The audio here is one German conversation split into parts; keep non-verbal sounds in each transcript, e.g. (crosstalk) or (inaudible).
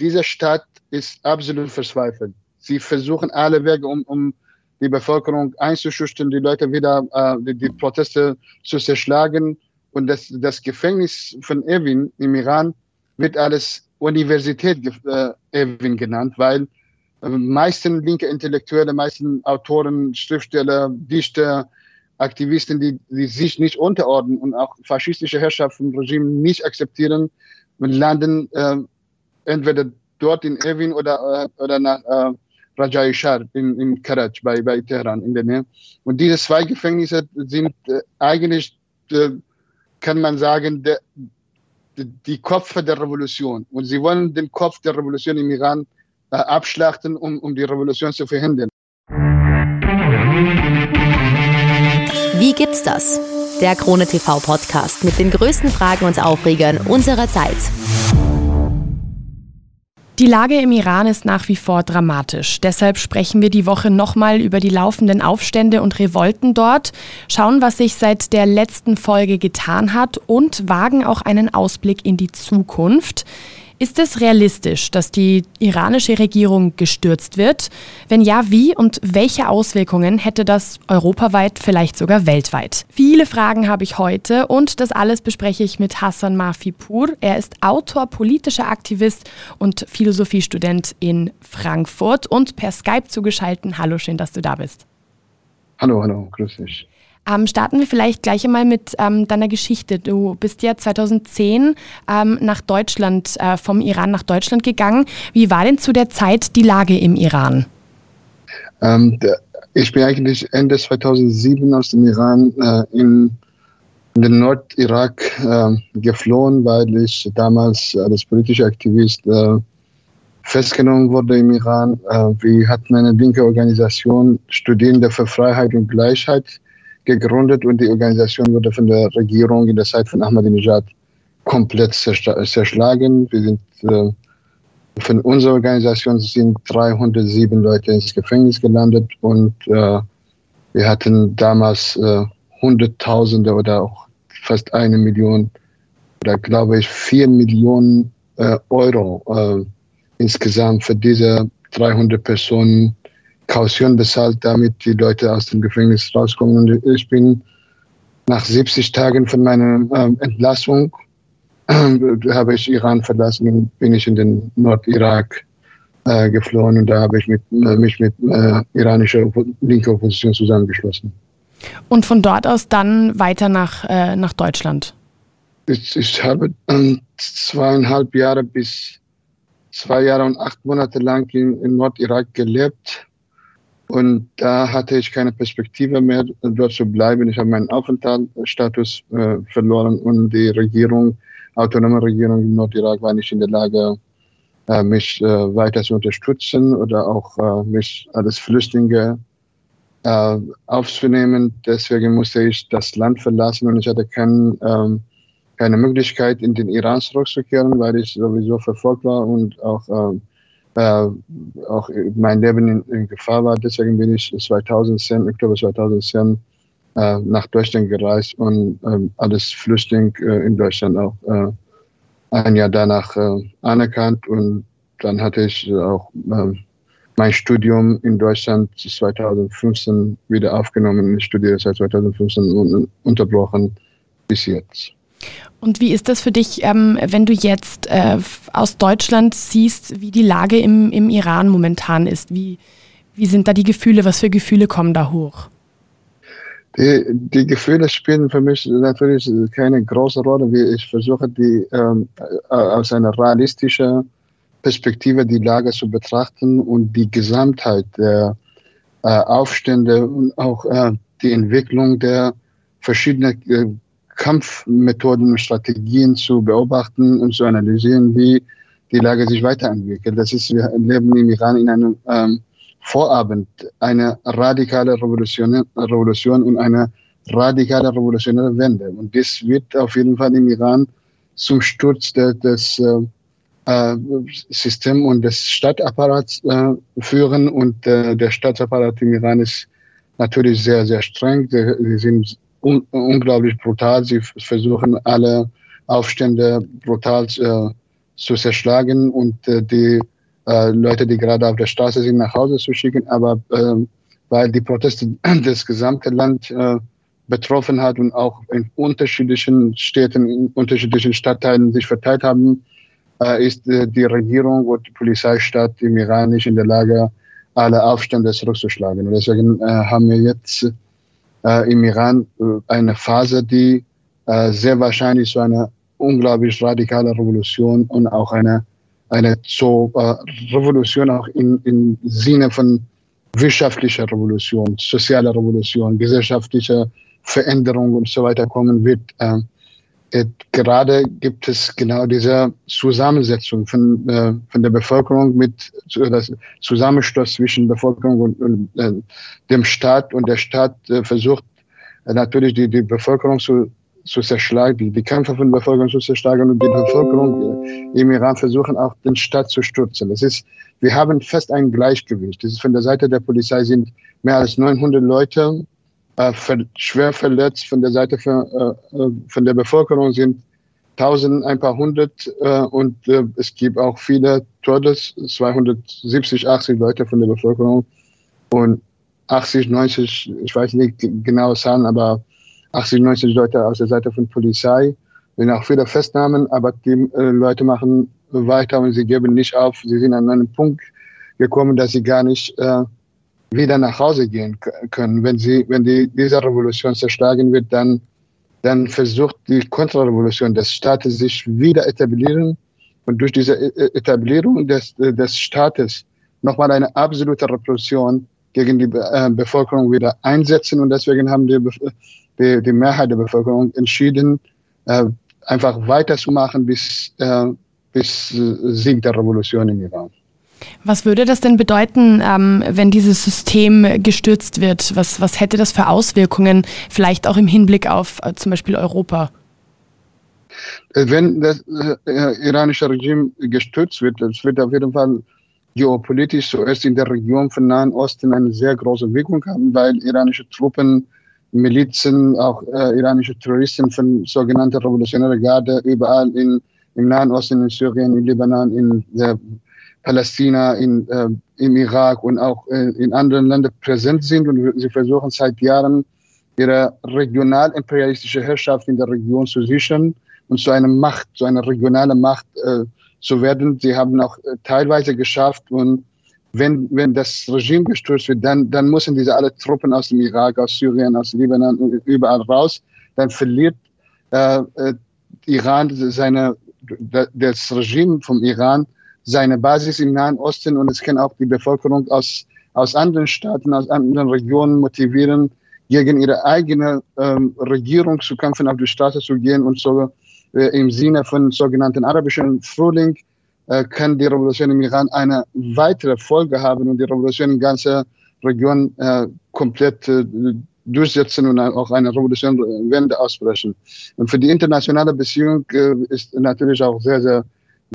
diese Stadt ist absolut verzweifelt. Sie versuchen alle Wege, um, um die Bevölkerung einzuschüchtern, die Leute wieder, äh, die, die Proteste zu zerschlagen. Und das, das Gefängnis von Evin im Iran wird alles Universität äh, Evin genannt, weil äh, meisten linke Intellektuelle, meisten Autoren, Schriftsteller, Dichter, Aktivisten, die, die sich nicht unterordnen und auch faschistische Herrschaften vom Regime nicht akzeptieren, landen äh, entweder dort in Evin oder, äh, oder nach äh, Rajai Shah in, in Karaj bei, bei Teheran in der Nähe. Und diese zwei Gefängnisse sind äh, eigentlich, äh, kann man sagen, der, die Köpfe der Revolution. Und sie wollen den Kopf der Revolution im Iran äh, abschlachten, um, um die Revolution zu verhindern. Wie gibt's das? Der Krone TV Podcast mit den größten Fragen und Aufregern unserer Zeit. Die Lage im Iran ist nach wie vor dramatisch. Deshalb sprechen wir die Woche nochmal über die laufenden Aufstände und Revolten dort, schauen, was sich seit der letzten Folge getan hat und wagen auch einen Ausblick in die Zukunft. Ist es realistisch, dass die iranische Regierung gestürzt wird? Wenn ja, wie und welche Auswirkungen hätte das europaweit, vielleicht sogar weltweit? Viele Fragen habe ich heute und das alles bespreche ich mit Hassan Mafipur. Er ist Autor, politischer Aktivist und Philosophiestudent in Frankfurt und per Skype zugeschaltet. Hallo, schön, dass du da bist. Hallo, hallo, grüß dich. Ähm, starten wir vielleicht gleich einmal mit ähm, deiner Geschichte. Du bist ja 2010 ähm, nach Deutschland, äh, vom Iran nach Deutschland gegangen. Wie war denn zu der Zeit die Lage im Iran? Ähm, ich bin eigentlich Ende 2007 aus dem Iran äh, in, in, den Nordirak äh, geflohen, weil ich damals als politischer Aktivist äh, festgenommen wurde im Iran. Äh, wir hatten eine linke Organisation, Studierende für Freiheit und Gleichheit gegründet und die Organisation wurde von der Regierung in der Zeit von Ahmadinejad komplett zerschlagen. Wir sind äh, von unserer Organisation sind 307 Leute ins Gefängnis gelandet und äh, wir hatten damals äh, Hunderttausende oder auch fast eine Million oder glaube ich vier Millionen äh, Euro äh, insgesamt für diese 300 Personen Kaution bezahlt, damit die Leute aus dem Gefängnis rauskommen. Und ich bin nach 70 Tagen von meiner äh, Entlassung äh, habe ich Iran verlassen und bin ich in den Nordirak äh, geflohen und da habe ich mit, äh, mich mit äh, iranischer linker Opposition zusammengeschlossen. Und von dort aus dann weiter nach, äh, nach Deutschland? Ich, ich habe ähm, zweieinhalb Jahre bis zwei Jahre und acht Monate lang in, in Nordirak gelebt und da hatte ich keine Perspektive mehr, dort zu bleiben. Ich habe meinen Aufenthaltsstatus äh, verloren und die Regierung, autonome Regierung im Nordirak war nicht in der Lage, äh, mich äh, weiter zu unterstützen oder auch äh, mich als Flüchtlinge äh, aufzunehmen. Deswegen musste ich das Land verlassen und ich hatte kein, ähm, keine Möglichkeit, in den Iran zurückzukehren, weil ich sowieso verfolgt war und auch äh, auch mein Leben in, in, Gefahr war. Deswegen bin ich 2010, Oktober 2010 äh, nach Deutschland gereist und äh, als Flüchtling äh, in Deutschland auch äh, ein Jahr danach äh, anerkannt und dann hatte ich auch mein Studium in Deutschland 2015 wieder aufgenommen. Ich studiere seit 2015 unterbrochen bis jetzt. Und wie ist das für dich, ähm, wenn du jetzt äh, aus Deutschland siehst, wie die Lage im, im Iran momentan ist? Wie, wie sind da die Gefühle? Was für Gefühle kommen da hoch? Die, die Gefühle spielen für mich natürlich keine große Rolle. Ich versuche, die ähm, äh, aus einer realistischen Perspektive die Lage zu betrachten und die Gesamtheit der äh, Aufstände und auch äh, die Entwicklung der verschiedenen äh, Kampfmethoden und Strategien zu beobachten und zu analysieren, wie die Lage sich weiterentwickelt. Das ist, wir leben im Iran in einem ähm, Vorabend eine radikale Revolution, Revolution und eine radikale revolutionäre Wende. Und das wird auf jeden Fall im Iran zum Sturz de, des äh, äh Systems und des Stadtapparats äh, führen. Und äh, der Staatsapparat im Iran ist natürlich sehr, sehr streng. Sie sind un unglaublich brutal. Sie versuchen alle Aufstände brutal äh, zu zerschlagen und äh, die äh, Leute, die gerade auf der Straße sind, nach Hause zu schicken. Aber äh, weil die Proteste (clears throat) das gesamte Land äh, betroffen hat und auch in unterschiedlichen Städten, in unterschiedlichen Stadtteilen sich verteilt haben, äh, ist äh, die Regierung und die Polizeistaat im Iran nicht in der Lage, alle Aufstände zurückzuschlagen. Und deswegen haben wir jetzt äh, im Iran äh, eine Phase, die äh, sehr wahrscheinlich zu einer unglaublich radikalen Revolution und auch eine, eine so, äh, Revolution auch im in, in Sinne von wirtschaftlicher Revolution, sozialer Revolution, gesellschaftlicher Veränderung und so weiter kommen wird. Äh, gerade gibt es genau diese Zusammensetzung von, äh, von der Bevölkerung mit das Zusammenschluss zwischen Bevölkerung und, und äh, dem Staat und der Staat äh, versucht äh, natürlich die, die Bevölkerung zu, zu zerschlagen, die, die Kämpfe von der Bevölkerung zu zerschlagen und die Bevölkerung äh, im Iran versuchen auch den Staat zu stürzen. Das ist, wir haben fest ein Gleichgewicht. Das ist von der Seite der Polizei sind mehr als 900 Leute äh, schwer verletzt von der Seite von, äh, äh, von der Bevölkerung sind tausend, ein paar hundert äh, und äh, es gibt auch viele Todes, 270, 80 Leute von der Bevölkerung und 80, 90, ich weiß nicht genau Zahlen, aber 80, 90 Leute aus der Seite von Polizei. sind auch viele Festnahmen, aber die äh, Leute machen weiter und sie geben nicht auf. Sie sind an einen Punkt gekommen, dass sie gar nicht äh, wieder nach Hause gehen können. Wenn sie, wenn die, diese Revolution zerschlagen wird, dann, dann versucht die Kontrarevolution des Staates sich wieder etablieren und durch diese e-, e-, Etablierung des, des Staates nochmal eine absolute Repression gegen die äh, Bevölkerung wieder einsetzen und deswegen haben die, die, die Mehrheit der Bevölkerung entschieden, äh, einfach weiterzumachen bis, äh, bis Sieg der Revolution im Iran. Was würde das denn bedeuten, ähm, wenn dieses System gestürzt wird? Was, was hätte das für Auswirkungen, vielleicht auch im Hinblick auf äh, zum Beispiel Europa? Äh, wenn das äh, iranische Regime gestürzt wird, das wird auf jeden Fall geopolitisch zuerst in der Region von Nahen Osten eine sehr große Wirkung haben, weil iranische Truppen, Milizen, auch äh, iranische Terroristen von sogenannter revolutionärer Garde überall in, im Nahen Osten, in Syrien, in Libanon, in der Palästina, in, äh, im Irak und auch äh, in anderen Ländern präsent sind und sie versuchen seit Jahren ihre regional-imperialistische Herrschaft in der Region zu sichern und zu einer Macht, zu einer regionalen Macht äh, zu werden. Sie haben auch äh, teilweise geschafft und wenn, wenn das Regime gestürzt wird, dann, dann müssen diese alle Truppen aus dem Irak, aus Syrien, aus Libanon, überall raus. Dann verliert äh, äh, Iran seine, das Regime vom Iran seine Basis im Nahen Osten und es kann auch die Bevölkerung aus, aus anderen Staaten, aus anderen Regionen motivieren, gegen ihre eigene ähm, Regierung zu kämpfen, auf die Straße zu gehen und so äh, im Sinne von sogenannten arabischen Frühling äh, kann die Revolution im Iran eine weitere Folge haben und die Revolution in ganzer Region äh, komplett äh, durchsetzen und auch eine Revolutionwende ausbrechen. Und für die internationale Beziehung äh, ist natürlich auch sehr, sehr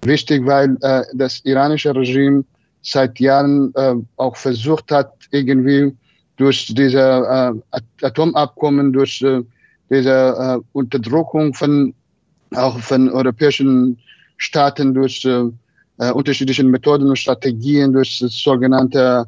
wichtig, weil äh, das iranische Regime seit Jahren äh, auch versucht hat, irgendwie durch diese äh, Atomabkommen, durch äh, diese äh, Unterdrückung von auch von europäischen Staaten durch äh, äh, unterschiedliche Methoden und Strategien, durch sogenannte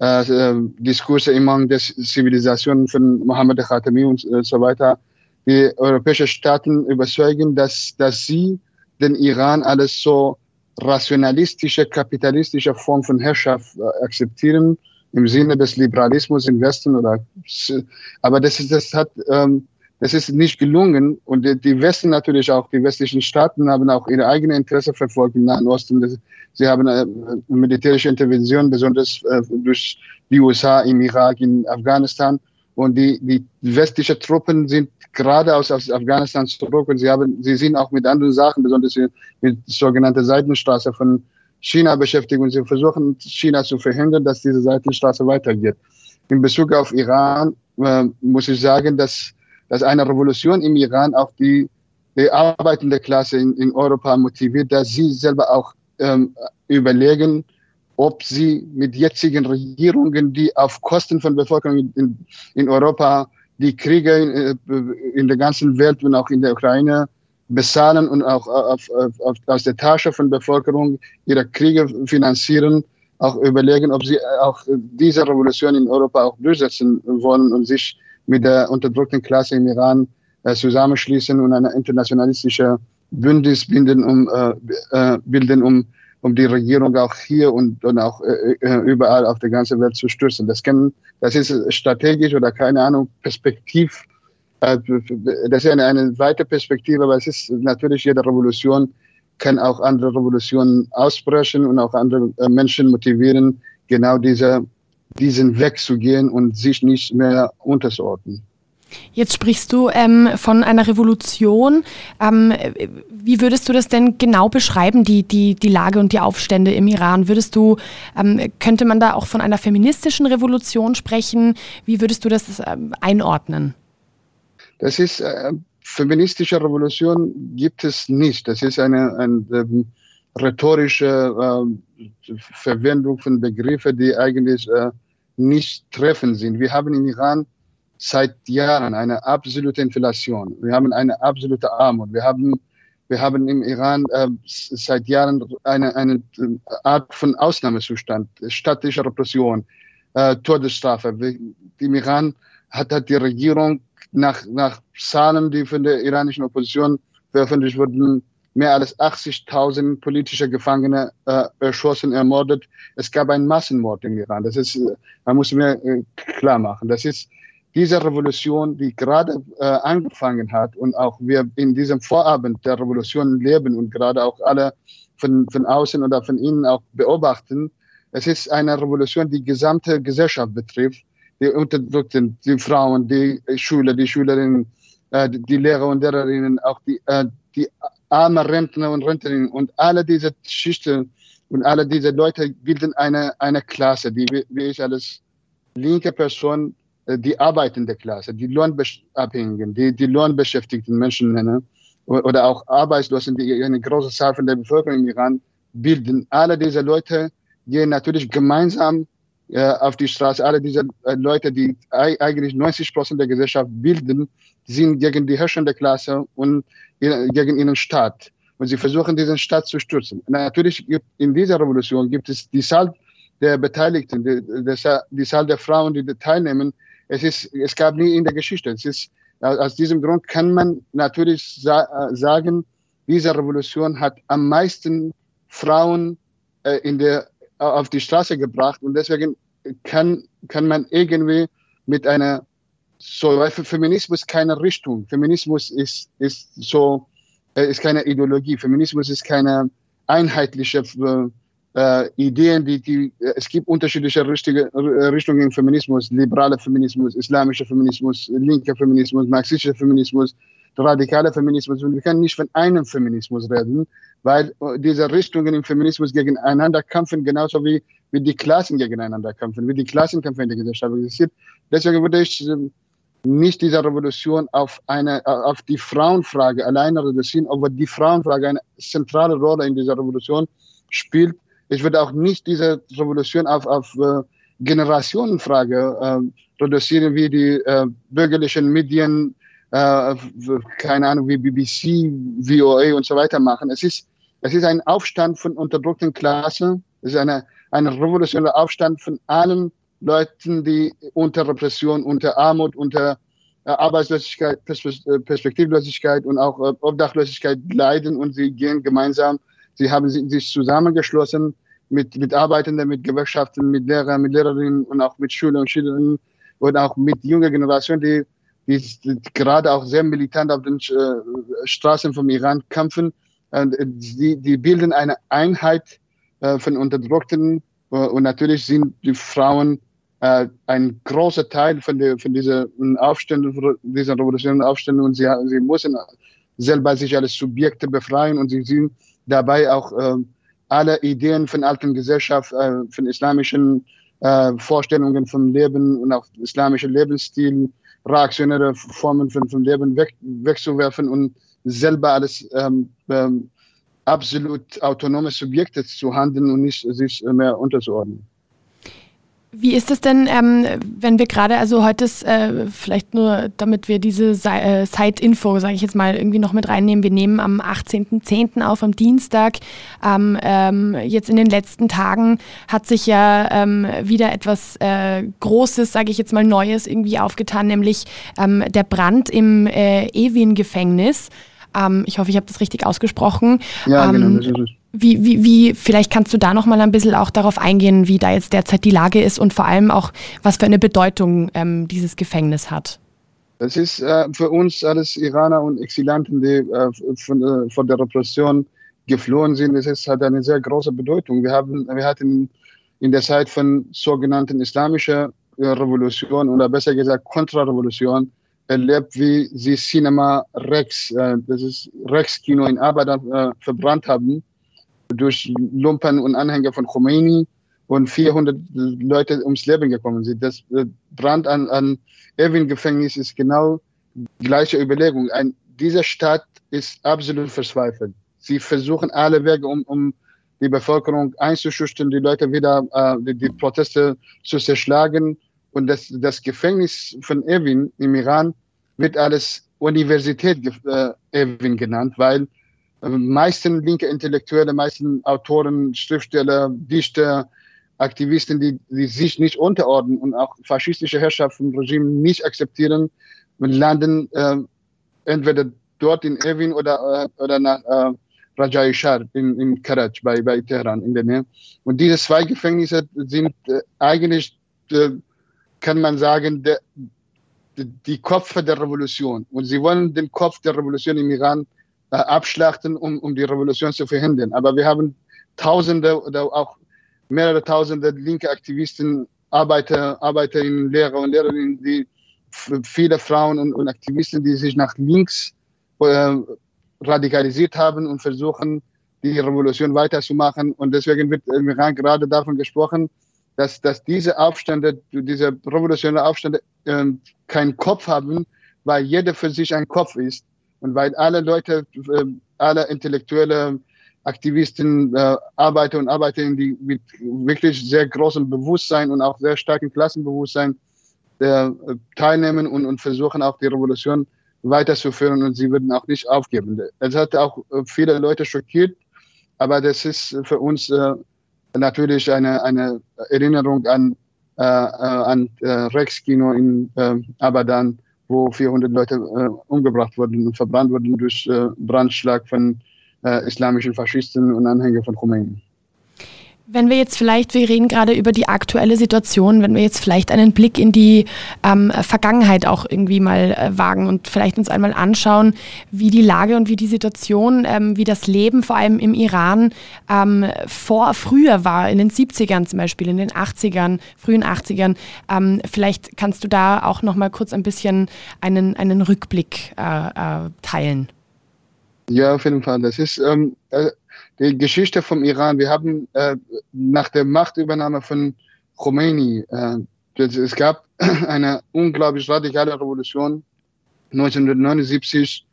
äh, äh Diskurse im der Zivilisation von Mohammed Khatami und äh, so weiter, die europäischen Staaten überzeugen, dass, dass sie den Iran alles so rationalistische, kapitalistische Form von Herrschaft äh, akzeptieren im Sinne des Liberalismus im Westen oder aber das ist das hat ähm, das ist nicht gelungen und die, die Westen natürlich auch die westlichen Staaten haben auch ihre eigene Interesse verfolgt im Nahen Osten. Sie haben äh, militärische Intervention besonders äh, durch die USA im Irak, in Afghanistan und die, die westlichen Truppen sind gerade aus, aus Afghanistan zurück und sie haben, sie sind auch mit anderen Sachen, besonders mit sogenannter Seitenstraße von China beschäftigt und sie versuchen, China zu verhindern, dass diese Seitenstraße weitergeht. In Bezug auf Iran äh, muss ich sagen, dass, dass eine Revolution im Iran auch die, die arbeitende Klasse in, in Europa motiviert, dass sie selber auch ähm, überlegen, ob sie mit jetzigen Regierungen, die auf Kosten von Bevölkerung in, in Europa die Kriege in, äh, in der ganzen Welt und auch in der Ukraine bezahlen und auch auf, auf, aus der Tasche von Bevölkerung ihre Kriege finanzieren, auch überlegen, ob sie auch diese Revolution in Europa auch durchsetzen wollen und sich mit der unterdrückten Klasse im Iran äh, zusammenschließen und eine internationalistische Bündnis bilden, um, äh, äh, bilden, um, um die Regierung auch hier und, und auch äh, äh überall auf der ganzen Welt zu stürzen. Das, kann, das ist strategisch oder keine Ahnung, perspektiv äh, das ist eine, eine weite Perspektive, aber es ist natürlich jede Revolution kann auch andere Revolutionen ausbrechen und auch andere äh, Menschen motivieren, genau diese, diesen Weg zu gehen und sich nicht mehr unterzuordnen. Jetzt sprichst du ähm, von einer Revolution. Ähm, wie würdest du das denn genau beschreiben, die, die, die Lage und die Aufstände im Iran? Würdest du, ähm, könnte man da auch von einer feministischen Revolution sprechen? Wie würdest du das ähm, einordnen? Das ist äh, feministische Revolution gibt es nicht. Das ist eine, eine, eine rhetorische äh, Verwendung von Begriffen, die eigentlich äh, nicht treffend sind. Wir haben im Iran seit Jahren eine absolute Inflation. Wir haben eine absolute Armut. Wir haben, wir haben im Iran äh, seit Jahren eine, eine Art von Ausnahmezustand, staatliche Repression, äh, Todesstrafe. Im Iran hat, hat die Regierung nach, nach Zahlen, die von der iranischen Opposition veröffentlicht wurden, mehr als 80.000 politische Gefangene äh, erschossen, ermordet. Es gab einen Massenmord im Iran. Das ist, äh, man muss mir äh, klar machen. Das ist diese Revolution, die gerade äh, angefangen hat und auch wir in diesem Vorabend der Revolution leben und gerade auch alle von, von außen oder von innen auch beobachten. Es ist eine Revolution, die gesamte Gesellschaft betrifft die Unterdrückten, die Frauen, die Schüler, die Schülerinnen, äh, die Lehrer und Lehrerinnen, auch die, äh, die armen Rentner und Rentnerinnen und alle diese Schichten und alle diese Leute bilden eine, eine Klasse, die wie ich als linke Person die arbeitende Klasse, die Lohnabhängigen, die, die Lohnbeschäftigten Menschen nenne, oder auch Arbeitslosen, die eine große Zahl von der Bevölkerung im Iran bilden. Alle diese Leute gehen natürlich gemeinsam äh, auf die Straße. Alle diese äh, Leute, die eigentlich 90 Prozent der Gesellschaft bilden, sind gegen die herrschende Klasse und gegen ihren Staat. Und sie versuchen, diesen Staat zu stürzen. Natürlich gibt in dieser Revolution gibt es die Zahl der Beteiligten, die, die Zahl der Frauen, die teilnehmen. Es ist, es gab nie in der Geschichte. Es ist, aus diesem Grund kann man natürlich sa äh, sagen, diese Revolution hat am meisten Frauen äh, in der auf die Straße gebracht und deswegen kann, kann man irgendwie mit einer so, weil Feminismus keine Richtung. Feminismus ist, ist so, äh, ist keine Ideologie. Feminismus ist keine einheitliche äh, Ideen, die, die, es gibt unterschiedliche richtige, Richtungen im Feminismus, liberaler Feminismus, islamischer Feminismus, linker Feminismus, marxistischer Feminismus, radikaler Feminismus. Und wir können nicht von einem Feminismus reden, weil äh, diese Richtungen im Feminismus gegeneinander kämpfen, genauso wie, wie die Klassen gegeneinander kämpfen, wie die Klassenkämpfe in der Gesellschaft existiert. Deswegen würde ich nicht diese Revolution auf, eine, äh, auf die Frauenfrage alleine reduzieren, aber die Frauenfrage eine zentrale Rolle in dieser Revolution spielt. Ich würde auch nicht diese Revolution auf, auf äh, Generationenfrage äh, reduzieren, wie die äh, bürgerlichen Medien, äh, keine Ahnung, wie BBC, VOA und so weiter machen. Es ist es ist ein Aufstand von unterdrückten Klassen. Es ist eine, ein revolutionärer Aufstand von allen Leuten, die unter Repression, unter Armut, unter äh, Arbeitslosigkeit, äh, Perspektivlosigkeit und auch Obdachlosigkeit leiden und sie gehen gemeinsam. Sie haben sich zusammengeschlossen mit, mit Arbeitenden, mit Gewerkschaften, mit Lehrern, mit Lehrerinnen und auch mit Schülern und Schülerinnen und auch mit junger Generation, die, die, gerade auch sehr militant auf den äh, Straßen vom Iran kämpfen. Äh, die, die bilden eine Einheit äh, von Unterdrückten äh, und natürlich sind die Frauen ein großer Teil von, der, von dieser Aufständen, dieser revolutionären Aufständen und sie, sie müssen selber sich als Subjekte befreien. Und sie sind dabei auch alle Ideen von alten Gesellschaft, von islamischen Vorstellungen vom Leben und auch islamischen Lebensstil, reaktionäre Formen von, von Leben weg, wegzuwerfen und selber als ähm, ähm, absolut autonome Subjekte zu handeln und nicht sich mehr unterzuordnen. Wie ist es denn, ähm, wenn wir gerade, also heute ist äh, vielleicht nur, damit wir diese äh, Side-Info, sage ich jetzt mal, irgendwie noch mit reinnehmen. Wir nehmen am 18.10. auf, am Dienstag. Ähm, ähm, jetzt in den letzten Tagen hat sich ja ähm, wieder etwas äh, Großes, sage ich jetzt mal, Neues irgendwie aufgetan, nämlich ähm, der Brand im äh, Ewin-Gefängnis. Ähm, ich hoffe, ich habe das richtig ausgesprochen. Ja, genau. Das ist wie, wie, wie, vielleicht kannst du da noch mal ein bisschen auch darauf eingehen, wie da jetzt derzeit die Lage ist und vor allem auch, was für eine Bedeutung ähm, dieses Gefängnis hat. Das ist äh, für uns alles Iraner und Exilanten, die äh, von, äh, von, der Repression geflohen sind. Das ist, hat eine sehr große Bedeutung. Wir, haben, wir hatten in der Zeit von sogenannten islamischer äh, Revolution oder besser gesagt Kontrarevolution erlebt, wie sie Cinema Rex, äh, das ist Rex-Kino in Abadan, äh, verbrannt haben durch Lumpen und Anhänger von Khomeini und 400 Leute ums Leben gekommen sind. Das äh, Brand an, an Erwin-Gefängnis ist genau gleiche Überlegung. Ein, diese Stadt ist absolut verzweifelt. Sie versuchen alle Wege, um, um die Bevölkerung einzuschüchtern, die Leute wieder, äh, die, die, Proteste zu zerschlagen. Und das, das Gefängnis von Erwin im Iran wird alles Universität äh, Erwin genannt, weil meisten linke Intellektuelle, meisten Autoren, Schriftsteller, Dichter, Aktivisten, die, die sich nicht unterordnen und auch faschistische Herrschaft vom Regime nicht akzeptieren, landen äh, entweder dort in Evin oder, äh, oder nach äh, Rajai in, in Karaj bei, bei Teheran in der Nähe. Und diese zwei Gefängnisse sind äh, eigentlich, äh, kann man sagen, der, die Köpfe der Revolution. Und sie wollen den Kopf der Revolution im Iran äh, abschlachten, um, um die Revolution zu verhindern. Aber wir haben Tausende oder auch mehrere Tausende linke Aktivisten, Arbeiter, Arbeiterinnen, Lehrer und Lehrerinnen, die viele Frauen und, und Aktivisten, die sich nach links äh, radikalisiert haben und versuchen, die Revolution weiterzumachen. Und deswegen wird im Iran gerade davon gesprochen, dass, dass diese Aufstände, diese revolutionären Aufstände äh, keinen Kopf haben, weil jeder für sich ein Kopf ist und weil alle Leute, äh, alle intellektuelle Aktivisten, äh, Arbeiter und Arbeiterinnen, die mit wirklich sehr großem Bewusstsein und auch sehr starken Klassenbewusstsein äh, teilnehmen und, und versuchen auch die Revolution weiterzuführen und sie würden auch nicht aufgeben. Es hat auch viele Leute schockiert, aber das ist für uns äh, natürlich eine, eine Erinnerung an, äh, an äh, Rex Kino in äh, Abadan, wo 400 Leute äh, umgebracht wurden und verbrannt wurden durch äh, Brandschlag von äh, islamischen Faschisten und Anhängern von Khomeini. Wenn wir jetzt vielleicht, wir reden gerade über die aktuelle Situation, wenn wir jetzt vielleicht einen Blick in die ähm, Vergangenheit auch irgendwie mal äh, wagen und vielleicht uns einmal anschauen, wie die Lage und wie die Situation, ähm, wie das Leben vor allem im Iran ähm, vor früher war, in den 70ern zum Beispiel, in den 80ern, frühen 80ern. Ähm, vielleicht kannst du da auch noch mal kurz ein bisschen einen, einen Rückblick äh, äh, teilen. Ja, auf jeden Fall. Das ist ähm, äh, die Geschichte vom Iran. Wir haben äh, nach der Machtübernahme von Khomeini, äh, es gab (clears throat) eine unglaublich radikale Revolution 1979,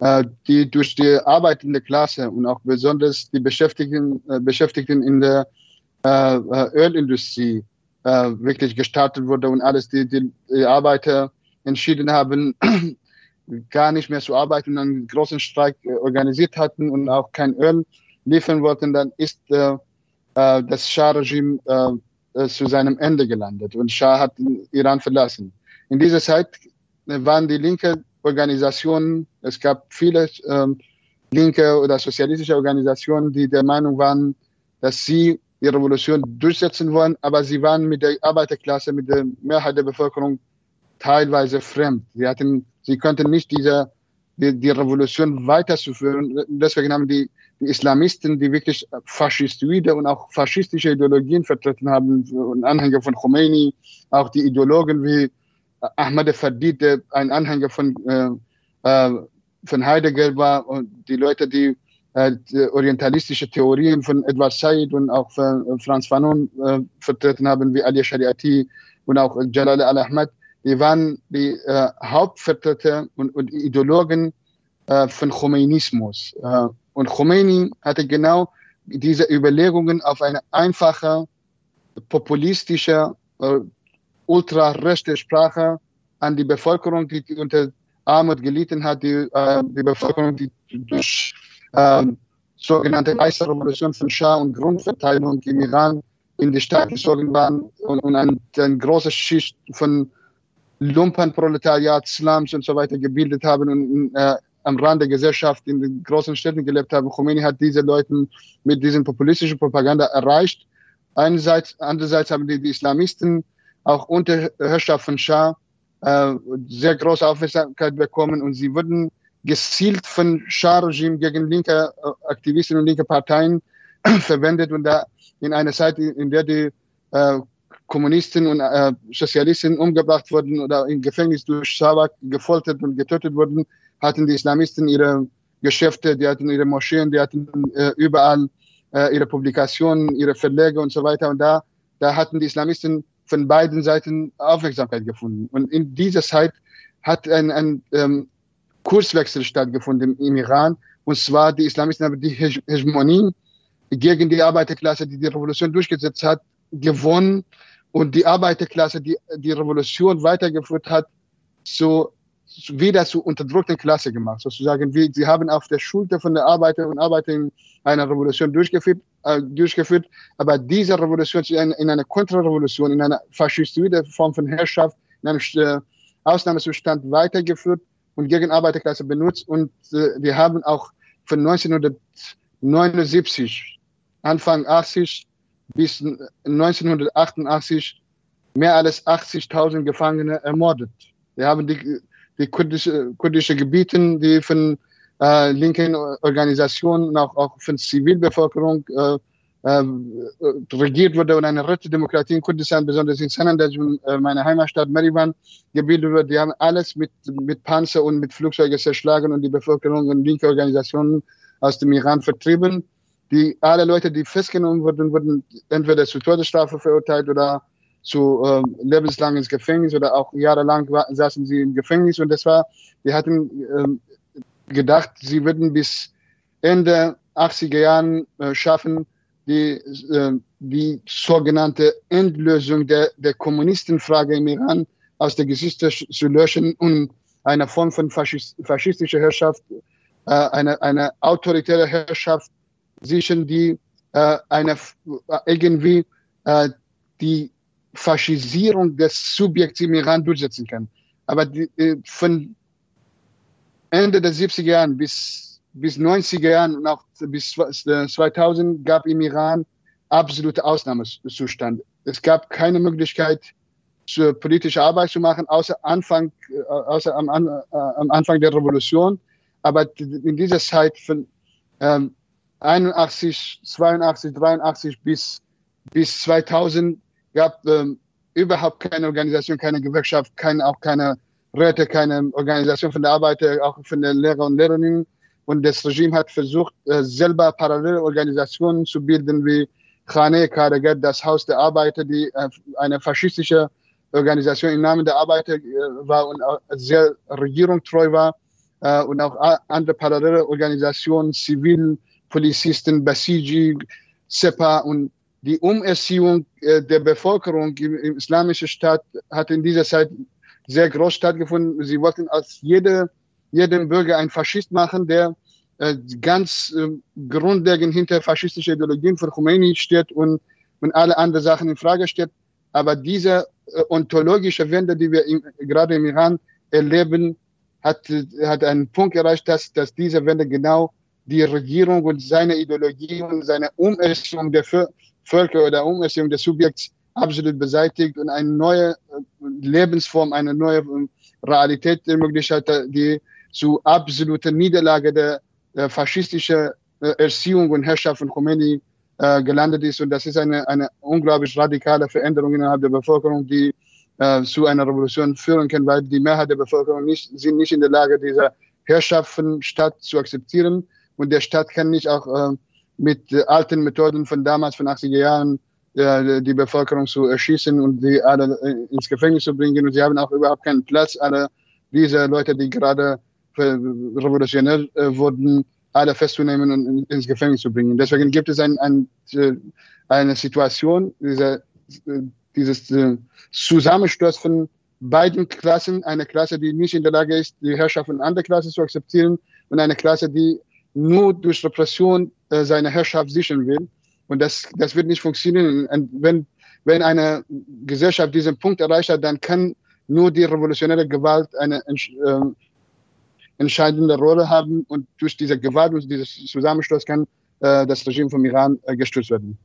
äh, die durch die arbeitende Klasse und auch besonders die Beschäftigten, äh, Beschäftigten in der äh, äh, Ölindustrie wirklich gestartet wurde und alles die, die, die Arbeiter entschieden haben, (clears throat) gar nicht mehr zu arbeiten und einen großen Streik organisiert hatten und auch kein Öl liefern wollten, dann ist äh, äh, das Schah-Regime äh, zu seinem Ende gelandet und Schah hat Iran verlassen. In dieser Zeit waren die linke Organisationen, es gab viele ähm, linke oder sozialistische Organisationen, die der Meinung waren, dass sie die Revolution durchsetzen wollen, aber sie waren mit der Arbeiterklasse, mit der Mehrheit der Bevölkerung teilweise fremd. Sie hatten, sie konnten nicht diese die, die Revolution weiterzuführen. Deswegen haben die, die Islamisten, die wirklich faschistoide und auch faschistische Ideologien vertreten haben, und Anhänger von Khomeini, auch die Ideologen wie Ahmad Fadid, ein Anhänger von, äh, äh, von Heidegger war, und die Leute, die, äh, die orientalistische Theorien von Edward Said und auch von Franz Fanon äh, vertreten haben, wie Ali Shariati und auch Jalal al-Ahmad die waren die äh, Hauptvertreter und, und Ideologen äh, von Khomeinismus. Und Khomeini hatte genau diese Überlegungen auf eine einfache, populistische äh, ultrarechte Sprache an die Bevölkerung, die unter Armut gelitten hat, die, äh, die Bevölkerung, die durch äh, sogenannte Weiße Revolution von Schah und Grundverteilung im Iran in die Stadt gezogen waren und, und eine, eine große Schicht von Lumpenproletariat, Slums und so weiter gebildet haben und äh, am Rand der Gesellschaft in den großen Städten gelebt haben. Khomeini hat diese Leute mit diesen populistischen Propaganda erreicht. Einerseits, andererseits haben die, die Islamisten auch unter Herrschaft von Schah äh, sehr große Aufmerksamkeit bekommen und sie wurden gezielt von Schah-Regime gegen linke äh, Aktivisten und linke Parteien (clears throat) verwendet und da in einer Zeit, in der die äh, Kommunisten und äh, Sozialisten umgebracht wurden oder im Gefängnis durch Sabak gefoltert und getötet wurden, hatten die Islamisten ihre Geschäfte, die hatten ihre Moscheen, die hatten äh, überall äh, ihre Publikationen, ihre Verlage und so weiter. Und da, da hatten die Islamisten von beiden Seiten Aufmerksamkeit gefunden. Und in dieser Zeit hat ein, ein ähm, Kurswechsel stattgefunden im Iran. Und zwar die Islamisten haben die Hegemonie gegen die Arbeiterklasse, die die Revolution durchgesetzt hat, gewonnen und die Arbeiterklasse, die die Revolution weitergeführt hat, so wieder zu unterdrückten Klasse gemacht. Sozusagen, wie, sie haben auf der Schulter von der Arbeiter und Arbeiter in einer Revolution durchgeführt, äh, durchgeführt, aber diese Revolution in, in einer Kontrarevolution, in einer faschistoiden Form von Herrschaft, in einem äh, Ausnahmezustand weitergeführt und gegen Arbeiterklasse benutzt. Und äh, wir haben auch von 1979, Anfang 80 bis 1988 mehr als 80.000 Gefangene ermordet. Wir haben die, die kurdische, kurdische Gebiete, die von äh, linken Organisationen, auch, auch von Zivilbevölkerung äh, äh, regiert wurde und eine rechte Demokratie in Kurdistan, besonders in Sanandaj, äh, meine Heimatstadt Meriban, gebildet wurde. Die haben alles mit, mit Panzer und mit Flugzeugen zerschlagen und die Bevölkerung und linke Organisationen aus dem Iran vertrieben. Die, alle Leute, die festgenommen wurden, wurden entweder zur Todesstrafe verurteilt oder zu ähm, lebenslang ins Gefängnis oder auch jahrelang saßen sie im Gefängnis. Und das war, wir hatten ähm, gedacht, sie würden bis Ende 80er Jahren äh, schaffen, die, äh, die sogenannte Endlösung der, der Kommunistenfrage im Iran aus der Geschichte zu löschen und eine Form von Faschist, faschistischer Herrschaft, äh, eine, eine autoritäre Herrschaft sichern, die äh, eine, irgendwie äh, die Faschisierung des Subjekts im Iran durchsetzen kann. Aber die, äh, von Ende der 70er Jahren bis, bis 90er Jahren und auch bis 2000 gab im Iran absolute Ausnahmezustand. Es gab keine Möglichkeit, politische Arbeit zu machen, außer, Anfang, äh, außer am, äh, am Anfang der Revolution. Aber in dieser Zeit von ähm, 81, 82, 83 bis, bis 2000 gab ähm, überhaupt keine Organisation, keine Gewerkschaft, keine, auch keine Räte, keine Organisation von der Arbeiter, auch von den Lehrer und Lehrerinnen. Und das Regime hat versucht, äh, selber parallele Organisationen zu bilden, wie Khane Karagat, das Haus der Arbeiter, die äh, eine faschistische Organisation im Namen der Arbeiter äh, war und sehr regierungstreu war. Und auch andere parallele Organisationen, Zivilpolizisten, Basiji, SEPA und die Umerziehung der Bevölkerung im, im islamischen Staat hat in dieser Zeit sehr groß stattgefunden. Sie wollten als jede, jeden Bürger ein Faschist machen, der äh, ganz äh, grundlegend hinter faschistischen Ideologien von Khomeini steht und, und alle anderen Sachen in Frage stellt. Aber diese äh, ontologische Wende, die wir im, gerade im Iran erleben, hat, hat einen Punkt erreicht, dass, dass diese Wende genau die Regierung und seine Ideologie und seine Umerziehung der Völker oder Umerziehung des Subjekts absolut beseitigt und eine neue äh, Lebensform, eine neue äh, Realität ermöglicht hat, die zu absoluter Niederlage der, faschistischen äh, Erziehung und Herrschaft von Khomeini äh, gelandet ist. Und das ist eine, eine unglaublich radikale Veränderung innerhalb der Bevölkerung, die zu einer Revolution führen kann, weil die Mehrheit der Bevölkerung nicht, sind nicht in der Lage, diese Herrschaft von Staat zu akzeptieren. Und der Staat kann nicht auch äh, mit alten Methoden von damals, von 80er Jahren, die Bevölkerung zu erschießen und die alle äh, ins Gefängnis zu bringen. Und sie haben auch überhaupt keinen Platz, alle diese Leute, die gerade revolutionär äh, wurden, alle festzunehmen und ins Gefängnis zu bringen. Deswegen gibt es ein, ein, äh, eine Situation, diese dieses äh, Zusammensturz von beiden Klassen, eine Klasse, die nicht in der Lage ist, die Herrschaft von anderer Klasse zu akzeptieren und eine Klasse, die nur durch Repression äh, seine Herrschaft sichern will. Und das, das wird nicht funktionieren. Und wenn, wenn eine Gesellschaft diesen Punkt erreicht hat, dann kann nur die revolutionäre Gewalt eine äh, entscheidende Rolle haben und durch diese Gewalt und dieses Zusammenstoß kann äh, das Regime vom Iran äh, gestürzt werden.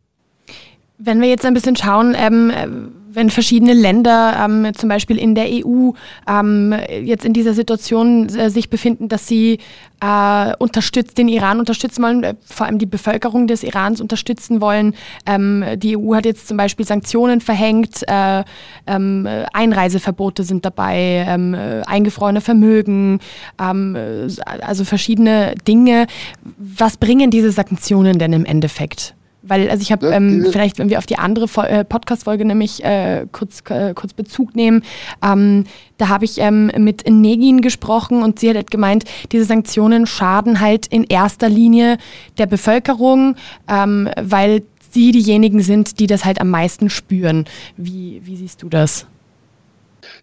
Wenn wir jetzt ein bisschen schauen, ähm, wenn verschiedene Länder, ähm, zum Beispiel in der EU, ähm, jetzt in dieser Situation äh, sich befinden, dass sie äh, unterstützt, den Iran unterstützen wollen, äh, vor allem die Bevölkerung des Irans unterstützen wollen. Ähm, die EU hat jetzt zum Beispiel Sanktionen verhängt, äh, ähm, Einreiseverbote sind dabei, ähm, eingefrorene Vermögen, also verschiedene Dinge. Was bringen diese Sanktionen denn im Endeffekt? Weil, also ich habe ähm, vielleicht, wenn wir auf die andere äh, Podcast-Folge nämlich äh, kurz, äh, kurz Bezug nehmen, ähm, da habe ich ähm, mit Negin gesprochen und sie hat halt gemeint, diese Sanktionen schaden halt in erster Linie der Bevölkerung, ähm, weil sie diejenigen sind, die das halt am meisten spüren. Wie, wie siehst du das?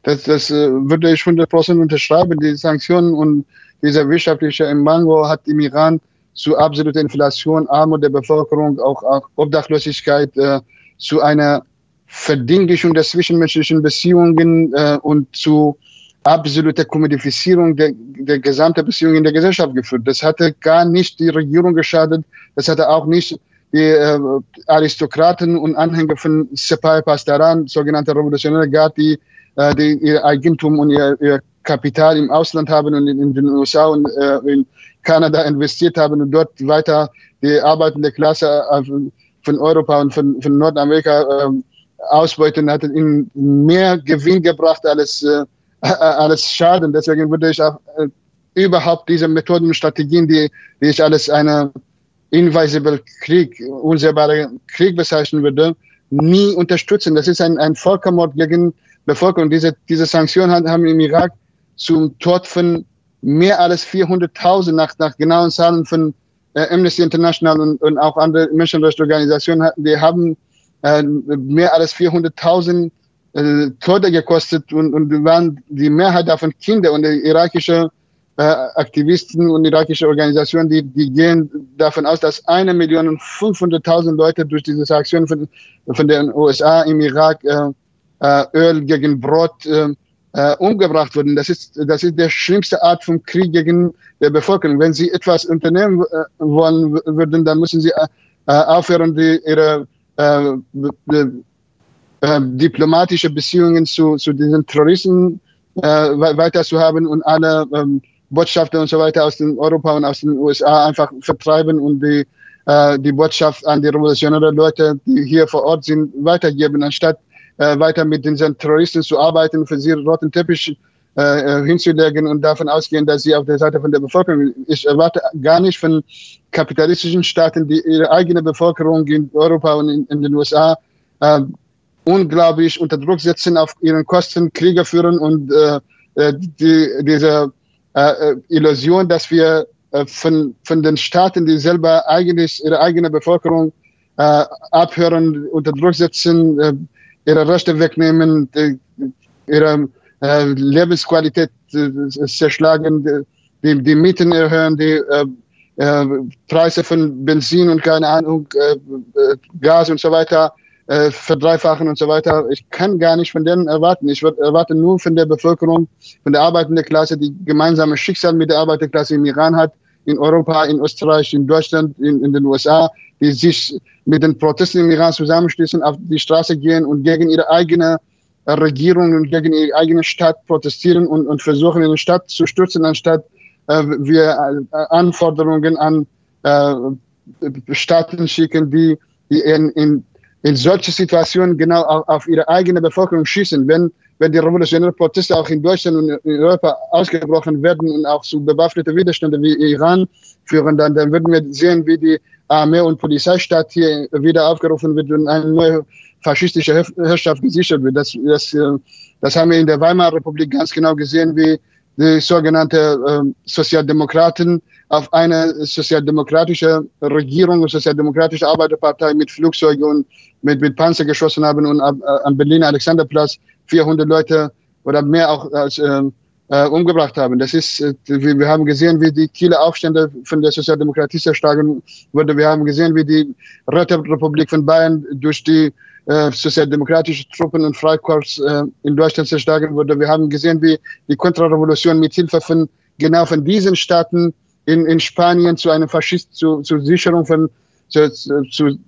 Das, das äh, würde ich 100% unterschreiben. Die Sanktionen und dieser wirtschaftliche Embargo hat im Iran zu absoluter Inflation, Armut der Bevölkerung, auch, auch Obdachlosigkeit, äh, zu einer Verdinglichung der zwischenmenschlichen Beziehungen äh, und zu absoluter Kommodifizierung der, der gesamten Beziehungen in der Gesellschaft geführt. Das hatte gar nicht die Regierung geschadet, das hatte auch nicht die äh, Aristokraten und Anhänger von Sepay Pastaran, sogenannte Revolutionäre Guard, die, äh, die ihr Eigentum und ihr, ihr Kapital im Ausland haben und in, in den USA und äh, in Kanada investiert haben und dort weiter die arbeitende Klasse äh, von Europa und von, von Nordamerika äh, ausbeuten, hat ihnen mehr Gewinn gebracht als, äh, als Schaden. Deswegen würde ich auch äh, überhaupt diese Methoden und Strategien, die, die ich als eine invisible Krieg, unsehbare Krieg bezeichnen würde, nie unterstützen. Das ist ein, ein Völkermord gegen Bevölkerung. Diese, diese Sanktionen haben im Irak zum Tod von mehr als 400.000 nach, nach genauen Zahlen von äh, Amnesty International und, und auch andere Menschenrechtsorganisationen. Die haben äh, mehr als 400.000 äh, Tote gekostet und, und waren die Mehrheit davon Kinder und irakische äh, Aktivisten und irakische Organisationen, die, die gehen davon aus, dass eine Million und 500.000 Leute durch diese Aktion von, von den USA im Irak äh, äh, Öl gegen Brot äh, äh, umgebracht wurden. Das ist, das ist der schlimmste Art von Krieg gegen die Bevölkerung. Wenn sie etwas unternehmen äh, wollen würden, dann müssen sie äh, äh aufhören, die, ihre äh, äh, diplomatische Beziehungen zu, zu diesen Terroristen äh, weiter zu haben und alle ähm, Botschafter und so weiter aus den Europa und aus den USA einfach vertreiben und die, äh, die Botschaft an die revolutionären Leute, die hier vor Ort sind, weitergeben, anstatt äh, weiter mit den Terroristen zu arbeiten, für sie roten Teppich äh, äh, hinzulegen und davon ausgehen, dass sie auf der Seite von der Bevölkerung. Ich erwarte gar nicht von kapitalistischen Staaten, die ihre eigene Bevölkerung in Europa und in, in den USA äh, unglaublich unter Druck setzen, auf ihren Kosten Kriege führen und äh, äh die, diese äh, Illusion, dass wir äh, von, von den Staaten, die selber eigentlich ihre eigene Bevölkerung äh, abhören, unter Druck setzen, äh, ihre Rechte wegnehmen, ihre äh, Lebensqualität äh, zerschlagen, die, die Mieten erhöhen, die äh, äh, Preise von Benzin und keine Ahnung, äh, Gas und so weiter äh, verdreifachen und so weiter. Ich kann gar nicht von denen erwarten. Ich erwarte nur von der Bevölkerung, von der arbeitenden Klasse, die gemeinsame Schicksal mit der Arbeiterklasse im Iran hat, in Europa, in Österreich, in Deutschland, in, in den USA, die sich mit den Protesten im Iran zusammenschließen, auf die Straße gehen und gegen ihre eigene Regierung und gegen ihre eigene Stadt protestieren und, und versuchen, die Stadt zu stürzen, anstatt äh, wir äh, Anforderungen an äh, Staaten schicken, die, die in, in, in solche Situationen genau auf, auf ihre eigene Bevölkerung schießen. Wenn, wenn die revolutionären Proteste auch in Deutschland und in Europa ausgebrochen werden und auch zu bewaffneten Widerständen wie Iran führen, dann, dann würden wir sehen, wie die Armee und Polizeistaat hier wieder aufgerufen wird und eine neue faschistische Herrschaft gesichert wird. Das, das, äh, das haben wir in der Weimarer Republik ganz genau gesehen, wie die sogenannte äh, Sozialdemokraten auf eine sozialdemokratische Regierung und sozialdemokratische Arbeiterpartei mit Flugzeugen und mit, mit Panzer geschossen haben und ab, äh, am Berliner Alexanderplatz 400 Leute oder mehr auch als äh, äh, umgebracht haben. Das ist, äh, wir, wir haben gesehen, wie die Kieler Aufstände von der Sozialdemokratie zerschlagen wurde. Wir haben gesehen, wie die Räterepublik von Bayern durch die sozialdemokratische Truppen und Freikorps äh, in Deutschland zerschlagen wurde. Wir haben gesehen, wie die Kontrarevolution mit Hilfe von genau von diesen Staaten in, in Spanien zu einer Faschist, zu, zur Sicherung von zu, zu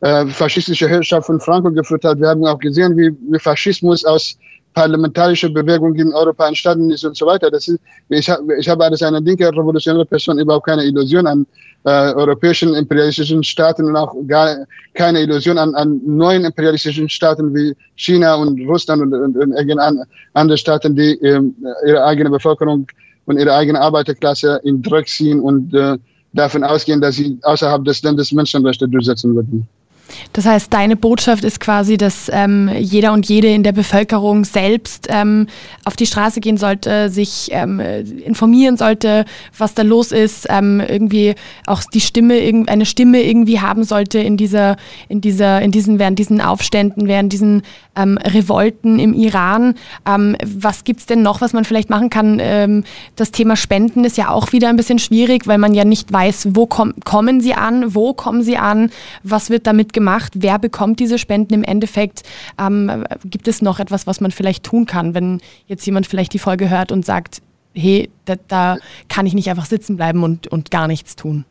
äh, faschistischer Herrschaft von Franco geführt hat. Wir haben auch gesehen, wie, wie Faschismus aus parlamentarische Bewegung in Europa entstanden ist und so weiter. Das ist, ich, hab, ich habe als eine linke revolutionäre Person überhaupt keine Illusion an äh, europäischen imperialistischen Staaten und auch gar keine Illusion an, an neuen imperialistischen Staaten wie China und Russland und, und, und andere Staaten, die äh, ihre eigene Bevölkerung und ihre eigene Arbeiterklasse in Dreck ziehen und äh, davon ausgehen, dass sie außerhalb des Landes Menschenrechte durchsetzen würden. Das heißt, deine Botschaft ist quasi, dass ähm, jeder und jede in der Bevölkerung selbst ähm, auf die Straße gehen sollte, sich ähm, informieren sollte, was da los ist, ähm, irgendwie auch die Stimme, eine Stimme irgendwie haben sollte in dieser, in dieser, in diesen, während diesen Aufständen, während diesen ähm, Revolten im Iran. Ähm, was gibt's denn noch, was man vielleicht machen kann? das Thema Spenden ist ja auch wieder ein bisschen schwierig, weil man ja nicht weiß, wo komm, kommen sie an, wo kommen sie an, was wird damit gemacht, wer bekommt diese Spenden im Endeffekt? Ähm, gibt es noch etwas, was man vielleicht tun kann, wenn jetzt jemand vielleicht die Folge hört und sagt, hey, da, da kann ich nicht einfach sitzen bleiben und, und gar nichts tun?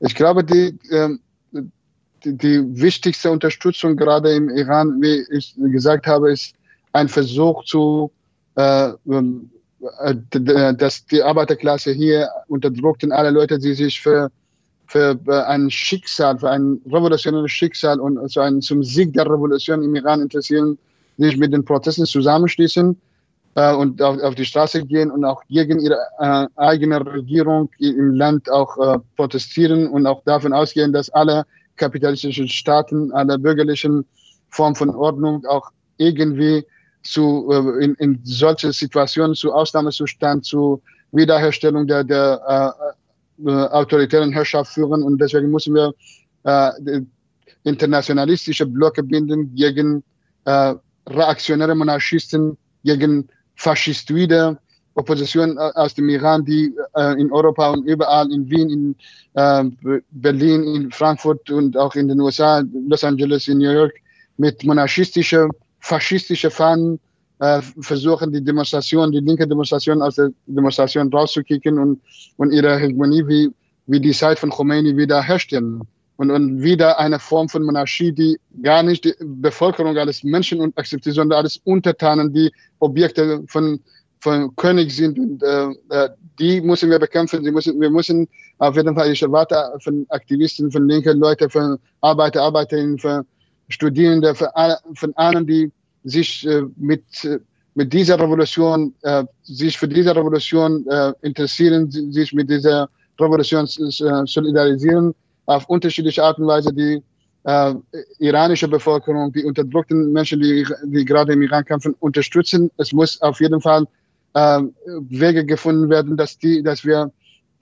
Ich glaube, die, ähm, die, die wichtigste Unterstützung gerade im Iran, wie ich gesagt habe, ist ein Versuch zu äh, ähm, äh dass die Arbeiterklasse hier unterdrückt und alle Leute, die sich für für ein Schicksal, für ein revolutionäres Schicksal und so ein, zum Sieg der Revolution im Iran interessieren, sich mit den Protesten zusammenschließen äh, und auf, auf, die Straße gehen und auch gegen ihre äh, eigene Regierung im Land auch äh, protestieren und auch davon ausgehen, dass alle kapitalistischen Staaten, alle bürgerlichen Formen von Ordnung auch irgendwie zu, äh, in, in solche Situationen zu Ausnahmezustand, zu Wiederherstellung der, der äh, autoritären Herrschaft führen und deswegen müssen wir äh, internationalistische Blöcke binden gegen äh, reaktionäre Monarchisten, gegen faschistoide Opposition äh, aus dem Iran, die äh, in Europa und überall in Wien, in äh, Berlin, in Frankfurt und auch in den USA, Los Angeles, in New York mit monarchistischen, faschistischen Fahnen äh, versuchen, die Demonstration, die linke Demonstration aus der Demonstration rauszukicken und, und ihre Hegemonie wie, wie die Zeit von Khomeini wieder herstellen. Und, und wieder eine Form von Monarchie, die gar nicht die Bevölkerung als Menschen und akzeptiert, sondern als Untertanen, die Objekte von, von König sind. Und, äh, äh die müssen wir bekämpfen. Sie müssen, wir müssen auf jeden Fall, ich erwarte von Aktivisten, von linken Leuten, von Arbeiter, Arbeiterinnen, von Studierenden, von, von allen, die sich äh, mit, äh, mit dieser Revolution, äh, sich für diese Revolution interessieren, sich mit dieser Revolution solidarisieren, auf unterschiedliche Art und Weise die äh, iranische Bevölkerung, die unterdrückten Menschen, die, die gerade im Iran kämpfen, unterstützen. Es muss auf jeden Fall äh, Wege gefunden werden, dass, die, dass wir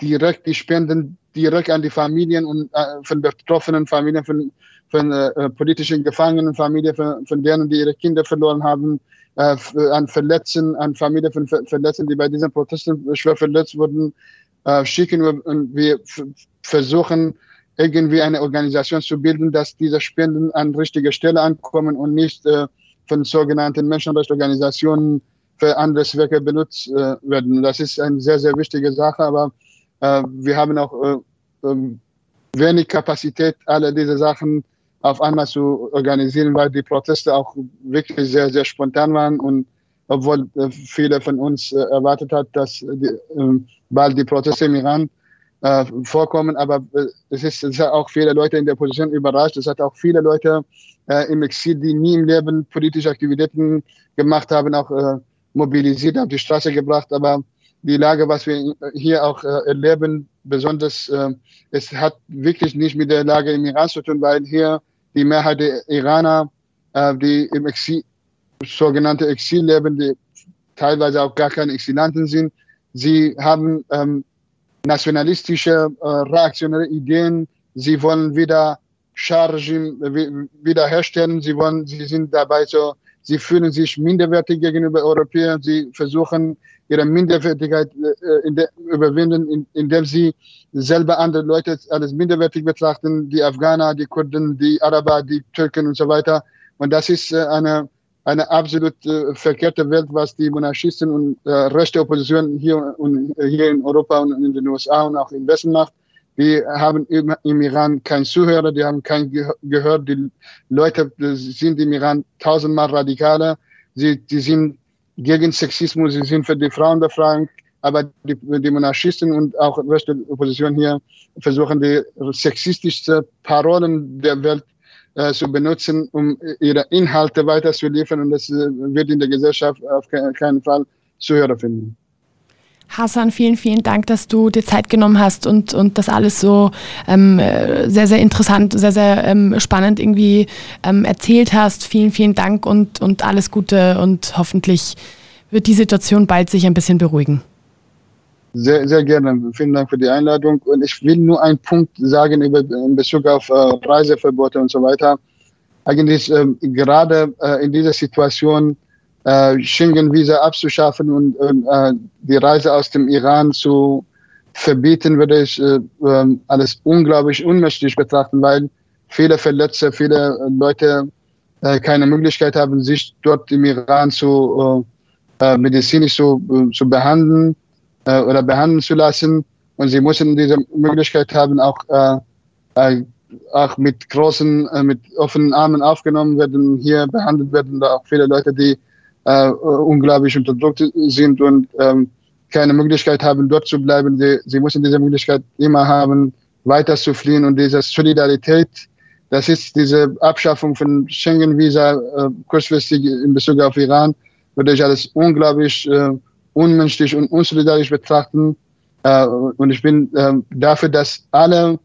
direkt die Spenden direkt an die Familien und äh, von betroffenen Familien, von von äh, politischen Gefangenen, Familien von, von denen, die ihre Kinder verloren haben, äh, an Verletzten, an Familien von Verletzten, die bei diesen Protesten schwer verletzt wurden, äh, schicken wir und wir versuchen irgendwie eine Organisation zu bilden, dass diese Spenden an richtiger Stelle ankommen und nicht äh, von sogenannten Menschenrechtsorganisationen für andere Zwecke benutzt äh, werden. Das ist eine sehr, sehr wichtige Sache, aber äh, wir haben auch äh, ähm, wenig Kapazität, alle diese Sachen auf einmal zu organisieren, weil die Proteste auch wirklich sehr, sehr spontan waren und obwohl äh, viele von uns äh, erwartet hat, dass die, äh, bald die Proteste im Iran äh, vorkommen, aber äh, es ist, es hat auch viele Leute in der Position überrascht. Es hat auch viele Leute äh, im Exil, die nie im Leben politische Aktivitäten gemacht haben, auch mobilisiert, auf die Straße gebracht. Aber die Lage, was wir hier auch erleben, besonders, es hat wirklich nicht mit der Lage im Iran zu tun, weil hier die Mehrheit der Iraner, äh, die im Exil, sogenannte Exil leben, die teilweise auch gar keine Exilanten sind. Sie haben ähm, nationalistische, äh, reaktionäre Ideen. Sie wollen wieder Schah-Regime wiederherstellen. Sie wollen, sie sind dabei so, sie fühlen sich minderwertig gegenüber Europäern. Sie versuchen, ihre Minderwertigkeit äh, in de, überwinden, in, indem sie selber andere Leute als minderwertig betrachten, die Afghaner, die Kurden, die Araber, die Türken und so weiter. Und das ist äh, eine, eine absolut äh, verkehrte Welt, was die Monarchisten und äh, rechte Opposition hier, und, hier in Europa und in den USA und auch im Westen macht. Die haben im, im Iran keinen Zuhörer, die haben kein Gehör. Die Leute sind im Iran tausendmal radikaler. Sie, die sind gegen Sexismus, sie sind für die Frauenbefreiung, aber die, die Monarchisten und auch die rechte Opposition hier versuchen die sexistischsten Parolen der Welt äh, zu benutzen, um ihre Inhalte weiterzuliefern und das äh, wird in der Gesellschaft auf keinen Fall Zuhörer finden. Hassan, vielen, vielen Dank, dass du dir Zeit genommen hast und, und das alles so ähm, sehr, sehr interessant, sehr, sehr ähm, spannend irgendwie ähm, erzählt hast. Vielen, vielen Dank und, und alles Gute und hoffentlich wird die Situation bald sich ein bisschen beruhigen. Sehr, sehr gerne. Vielen Dank für die Einladung. Und ich will nur einen Punkt sagen über, in Bezug auf äh, Reiseverbote und so weiter. Eigentlich äh, gerade äh, in dieser Situation äh, Schengen-Visa abzuschaffen und äh, die Reise aus dem Iran zu verbieten, würde ich äh, ähm, alles unglaublich unmenschlich betrachten, weil viele Verletzte, viele Leute äh, keine Möglichkeit haben, sich dort im Iran zu äh, medizinisch zu, zu behandeln oder behandeln zu lassen. Und sie müssen diese Möglichkeit haben, auch, auch mit großen, mit offenen Armen aufgenommen werden, hier behandelt werden. Da auch viele Leute, die äh, unglaublich unter Druck sind und ähm, keine Möglichkeit haben, dort zu bleiben. Sie, sie müssen diese Möglichkeit immer haben, weiter zu fliehen und diese Solidarität, das ist diese Abschaffung von Schengen-Visa äh, kurzfristig in Bezug auf Iran, würde ich alles unglaublich äh, unmenschlich und unsolidarisch betrachten. Äh, und ich bin äh, dafür, dass alle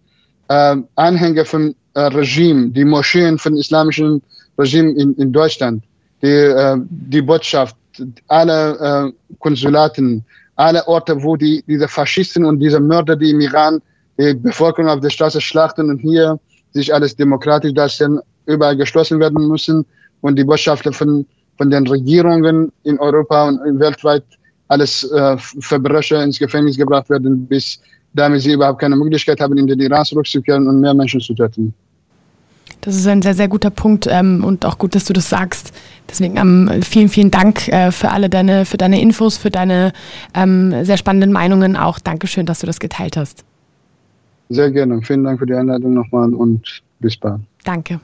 äh, Anhänger von äh, Regime, die Moscheen von islamischen Regime in, in Deutschland, die, äh, die Botschaft, alle äh, Konsulaten, alle Orte, wo die, diese Faschisten und diese Mörder, die im Iran die Bevölkerung auf der Straße schlachten und hier sich alles demokratisch darstellen, überall geschlossen werden müssen und die Botschaften von, von den Regierungen in Europa und weltweit alles äh, Verbrecher ins Gefängnis gebracht werden, bis damit sie überhaupt keine Möglichkeit haben, in den Iran zurückzukehren und mehr Menschen zu töten. Das ist ein sehr, sehr guter Punkt ähm, und auch gut, dass du das sagst. Deswegen ähm, vielen, vielen Dank äh, für alle deine, für deine Infos, für deine ähm, sehr spannenden Meinungen auch. Dankeschön, dass du das geteilt hast. Sehr gerne. Vielen Dank für die Einladung nochmal und bis bald. Danke.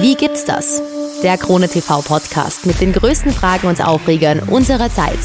Wie gibt's das? Der Krone TV Podcast mit den größten Fragen und Aufregern unserer Zeit.